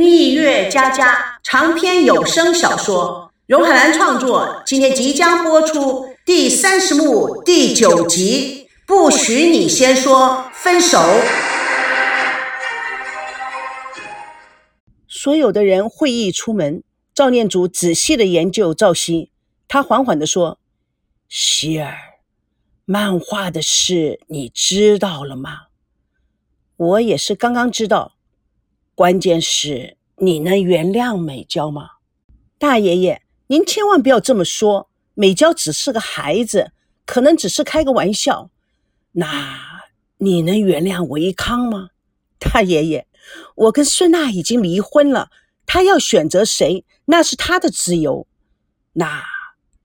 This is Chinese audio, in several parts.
蜜月佳佳长篇有声小说，荣海兰创作，今天即将播出第三十幕第九集。不许你先说分手。所有的人会议出门，赵念祖仔细的研究赵熙，他缓缓的说：“希儿，漫画的事你知道了吗？我也是刚刚知道。关键是你能原谅美娇吗？大爷爷，您千万不要这么说，美娇只是个孩子，可能只是开个玩笑。”那你能原谅维康吗，大爷爷？我跟孙娜已经离婚了，他要选择谁，那是他的自由。那，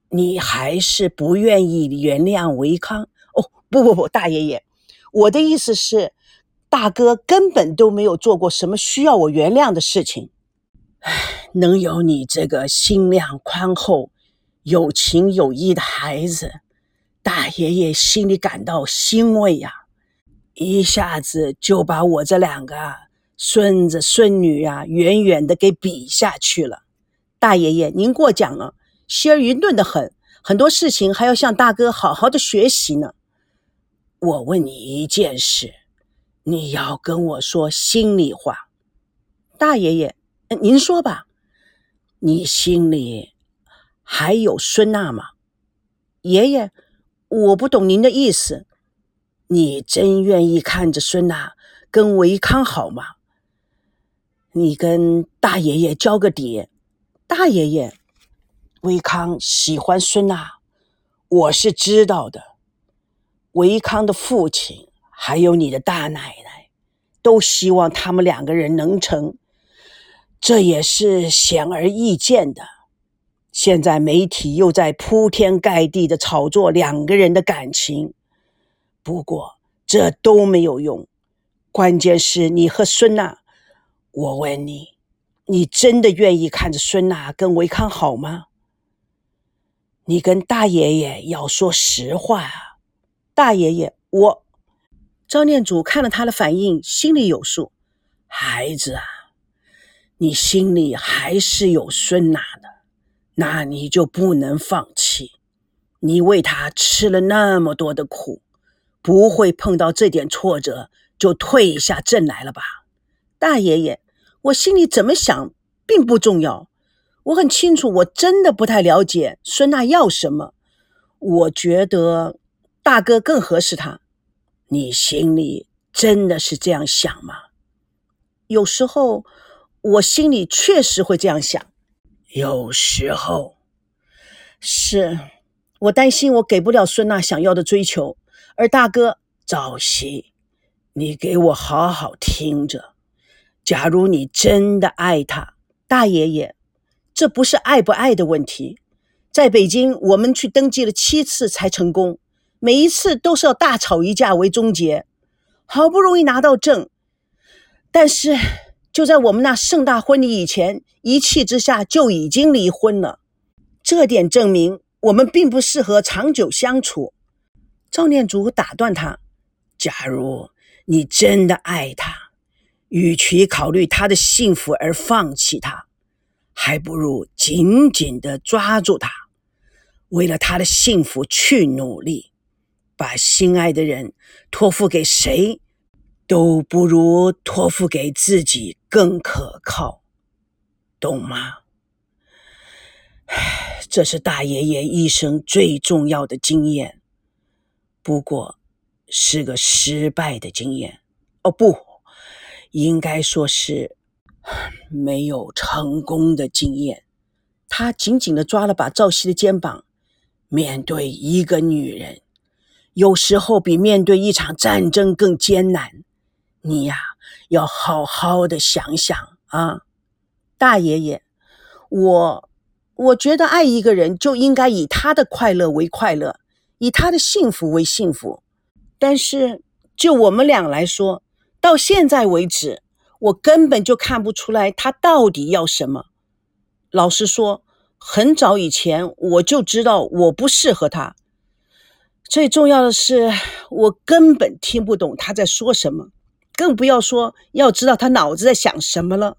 你还是不愿意原谅维康？哦，不不不，大爷爷，我的意思是，大哥根本都没有做过什么需要我原谅的事情。唉，能有你这个心量宽厚、有情有义的孩子。大爷爷心里感到欣慰呀，一下子就把我这两个孙子孙女呀远远的给比下去了。大爷爷，您过奖了，希儿愚钝的很，很多事情还要向大哥好好的学习呢。我问你一件事，你要跟我说心里话。大爷爷，您说吧，你心里还有孙娜吗？爷爷。我不懂您的意思，你真愿意看着孙娜跟维康好吗？你跟大爷爷交个底，大爷爷，维康喜欢孙娜，我是知道的。维康的父亲还有你的大奶奶，都希望他们两个人能成，这也是显而易见的。现在媒体又在铺天盖地的炒作两个人的感情，不过这都没有用。关键是你和孙娜，我问你，你真的愿意看着孙娜跟维康好吗？你跟大爷爷要说实话啊！大爷爷，我赵念祖看了他的反应，心里有数。孩子啊，你心里还是有孙娜的。那你就不能放弃，你为他吃了那么多的苦，不会碰到这点挫折就退下阵来了吧？大爷爷，我心里怎么想并不重要，我很清楚，我真的不太了解孙娜要什么。我觉得大哥更合适她。你心里真的是这样想吗？有时候我心里确实会这样想。有时候，是我担心我给不了孙娜想要的追求，而大哥赵熙，你给我好好听着。假如你真的爱她，大爷爷，这不是爱不爱的问题。在北京，我们去登记了七次才成功，每一次都是要大吵一架为终结，好不容易拿到证，但是。就在我们那盛大婚礼以前，一气之下就已经离婚了。这点证明我们并不适合长久相处。赵念祖打断他：“假如你真的爱他，与其考虑他的幸福而放弃他，还不如紧紧地抓住他，为了他的幸福去努力，把心爱的人托付给谁？”都不如托付给自己更可靠，懂吗？这是大爷爷一生最重要的经验，不过是个失败的经验。哦，不应该说是没有成功的经验。他紧紧的抓了把赵熙的肩膀，面对一个女人，有时候比面对一场战争更艰难。你呀，要好好的想想啊，大爷爷，我我觉得爱一个人就应该以他的快乐为快乐，以他的幸福为幸福。但是就我们俩来说，到现在为止，我根本就看不出来他到底要什么。老实说，很早以前我就知道我不适合他。最重要的是，我根本听不懂他在说什么。更不要说要知道他脑子在想什么了。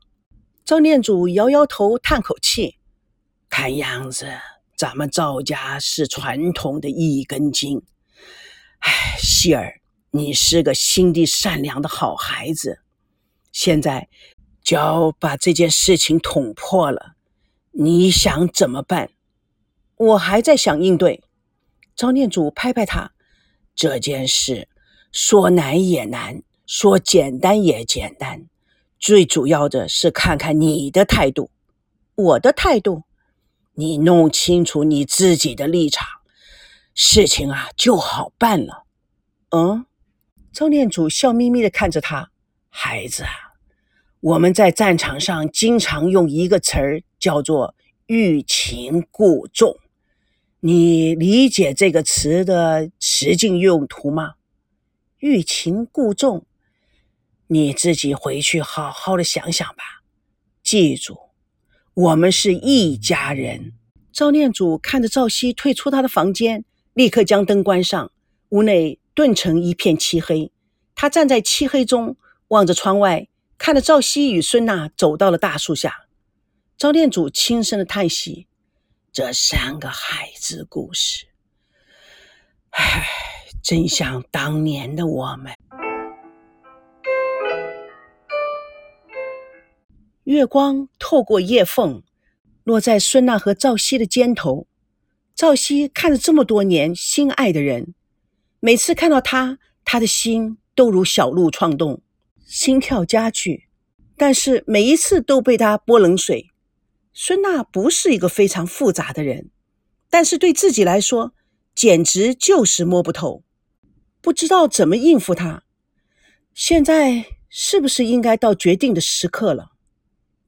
赵念祖摇摇头，叹口气，看样子咱们赵家是传统的一根筋。哎，希儿，你是个心地善良的好孩子，现在就要把这件事情捅破了，你想怎么办？我还在想应对。张念祖拍拍他，这件事说难也难，说简单也简单，最主要的是看看你的态度。我的态度，你弄清楚你自己的立场。事情啊就好办了。嗯，张念祖笑眯眯的看着他，孩子啊，我们在战场上经常用一个词儿，叫做欲擒故纵。你理解这个词的实际用途吗？欲擒故纵，你自己回去好好的想想吧。记住，我们是一家人。赵念祖看着赵熙退出他的房间。立刻将灯关上，屋内顿成一片漆黑。他站在漆黑中，望着窗外，看着赵熙与孙娜走到了大树下。赵念祖轻声的叹息：“这三个孩子故事，唉，真像当年的我们。”月光透过叶缝，落在孙娜和赵熙的肩头。赵熙看着这么多年心爱的人，每次看到他，他的心都如小鹿撞动，心跳加剧。但是每一次都被他泼冷水。孙娜不是一个非常复杂的人，但是对自己来说，简直就是摸不透，不知道怎么应付他。现在是不是应该到决定的时刻了？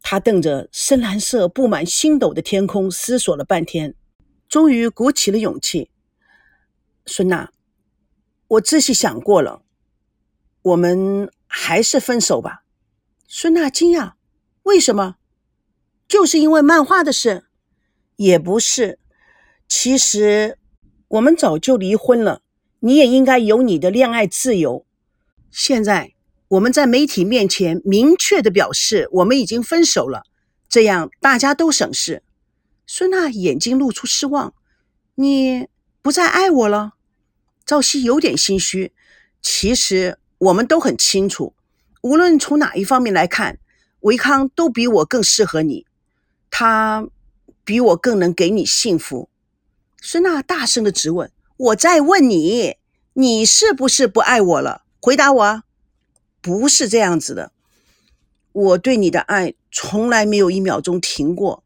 他瞪着深蓝色布满星斗的天空，思索了半天。终于鼓起了勇气，孙娜，我仔细想过了，我们还是分手吧。孙娜惊讶，为什么？就是因为漫画的事？也不是，其实我们早就离婚了，你也应该有你的恋爱自由。现在我们在媒体面前明确的表示我们已经分手了，这样大家都省事。孙娜眼睛露出失望：“你不再爱我了？”赵熙有点心虚。其实我们都很清楚，无论从哪一方面来看，维康都比我更适合你，他比我更能给你幸福。孙娜大声的质问：“我在问你，你是不是不爱我了？回答我。”“不是这样子的，我对你的爱从来没有一秒钟停过。”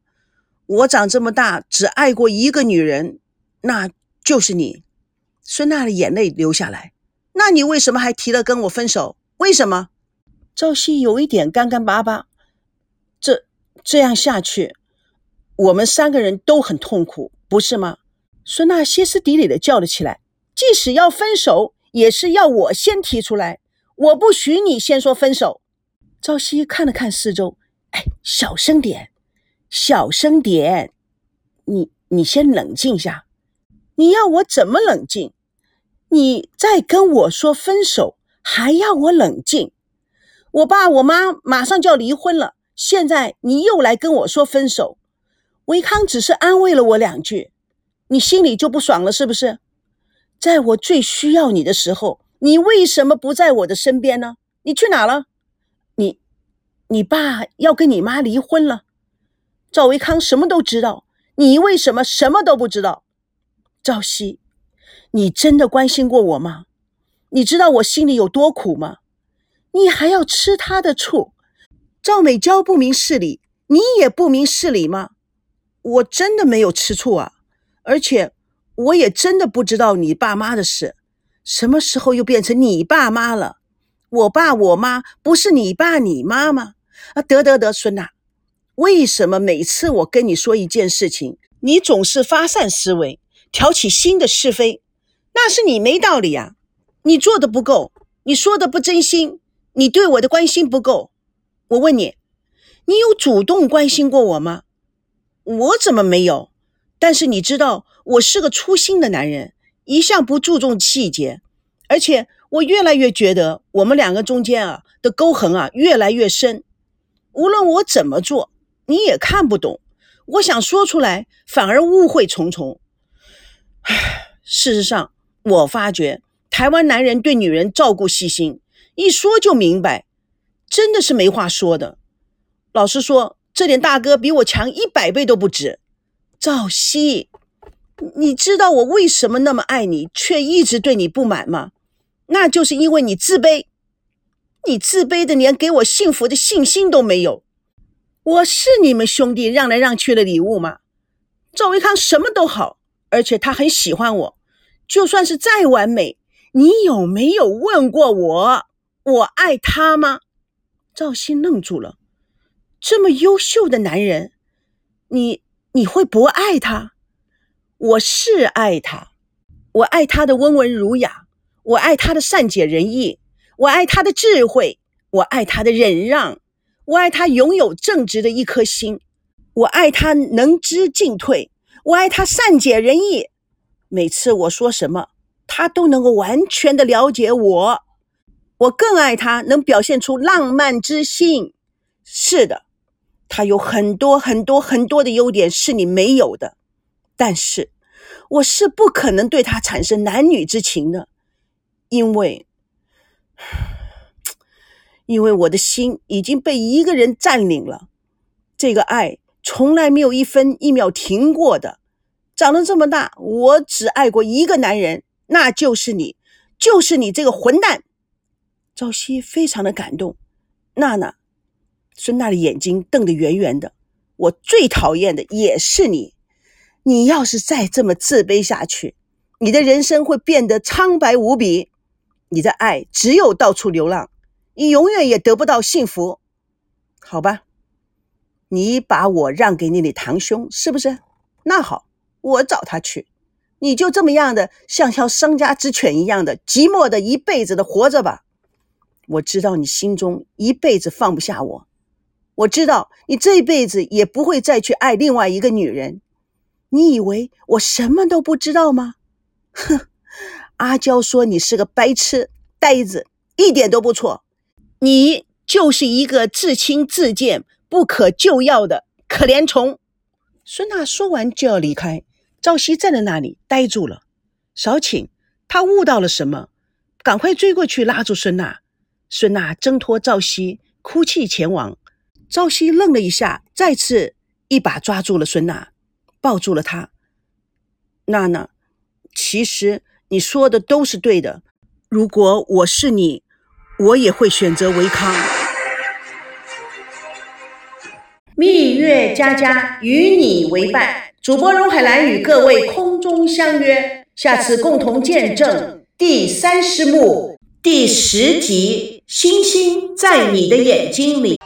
我长这么大只爱过一个女人，那就是你。孙娜的眼泪流下来。那你为什么还提了跟我分手？为什么？赵熙有一点干干巴巴。这这样下去，我们三个人都很痛苦，不是吗？孙娜歇斯底里的叫了起来。即使要分手，也是要我先提出来，我不许你先说分手。赵熙看了看四周，哎，小声点。小声点，你你先冷静一下。你要我怎么冷静？你再跟我说分手，还要我冷静？我爸我妈马上就要离婚了，现在你又来跟我说分手。维康只是安慰了我两句，你心里就不爽了是不是？在我最需要你的时候，你为什么不在我的身边呢？你去哪了？你，你爸要跟你妈离婚了。赵维康什么都知道，你为什么什么都不知道？赵熙，你真的关心过我吗？你知道我心里有多苦吗？你还要吃他的醋？赵美娇不明事理，你也不明事理吗？我真的没有吃醋啊，而且我也真的不知道你爸妈的事，什么时候又变成你爸妈了？我爸我妈不是你爸你妈吗？啊，得得得，孙娜。为什么每次我跟你说一件事情，你总是发散思维，挑起新的是非？那是你没道理呀！你做的不够，你说的不真心，你对我的关心不够。我问你，你有主动关心过我吗？我怎么没有？但是你知道，我是个粗心的男人，一向不注重细节，而且我越来越觉得我们两个中间啊的沟痕啊越来越深。无论我怎么做，你也看不懂。我想说出来，反而误会重重。唉，事实上，我发觉台湾男人对女人照顾细心，一说就明白，真的是没话说的。老实说，这点大哥比我强一百倍都不止。赵熙，你知道我为什么那么爱你，却一直对你不满吗？那就是因为你自卑，你自卑的连给我幸福的信心都没有。我是你们兄弟让来让去的礼物吗？赵维康什么都好，而且他很喜欢我。就算是再完美，你有没有问过我，我爱他吗？赵鑫愣住了。这么优秀的男人，你你会不爱他？我是爱他，我爱他的温文儒雅，我爱他的善解人意，我爱他的智慧，我爱他的忍让。我爱他拥有正直的一颗心，我爱他能知进退，我爱他善解人意。每次我说什么，他都能够完全的了解我。我更爱他能表现出浪漫之心。是的，他有很多很多很多的优点是你没有的，但是我是不可能对他产生男女之情的，因为。因为我的心已经被一个人占领了，这个爱从来没有一分一秒停过的。长得这么大，我只爱过一个男人，那就是你，就是你这个混蛋。朝夕非常的感动，娜娜，孙娜的眼睛瞪得圆圆的。我最讨厌的也是你，你要是再这么自卑下去，你的人生会变得苍白无比，你的爱只有到处流浪。你永远也得不到幸福，好吧？你把我让给你的堂兄，是不是？那好，我找他去。你就这么样的，像条丧家之犬一样的寂寞的一辈子的活着吧。我知道你心中一辈子放不下我，我知道你这辈子也不会再去爱另外一个女人。你以为我什么都不知道吗？哼！阿娇说你是个白痴呆子，一点都不错。你就是一个自轻自贱、不可救药的可怜虫。孙娜说完就要离开，赵熙站在那里呆住了。少顷，他悟到了什么，赶快追过去拉住孙娜。孙娜挣脱赵熙，哭泣前往。赵熙愣了一下，再次一把抓住了孙娜，抱住了她。娜娜，其实你说的都是对的。如果我是你。我也会选择维康。蜜月佳佳与你为伴，主播荣海兰与各位空中相约，下次共同见证第三十幕第十集《星星在你的眼睛里》。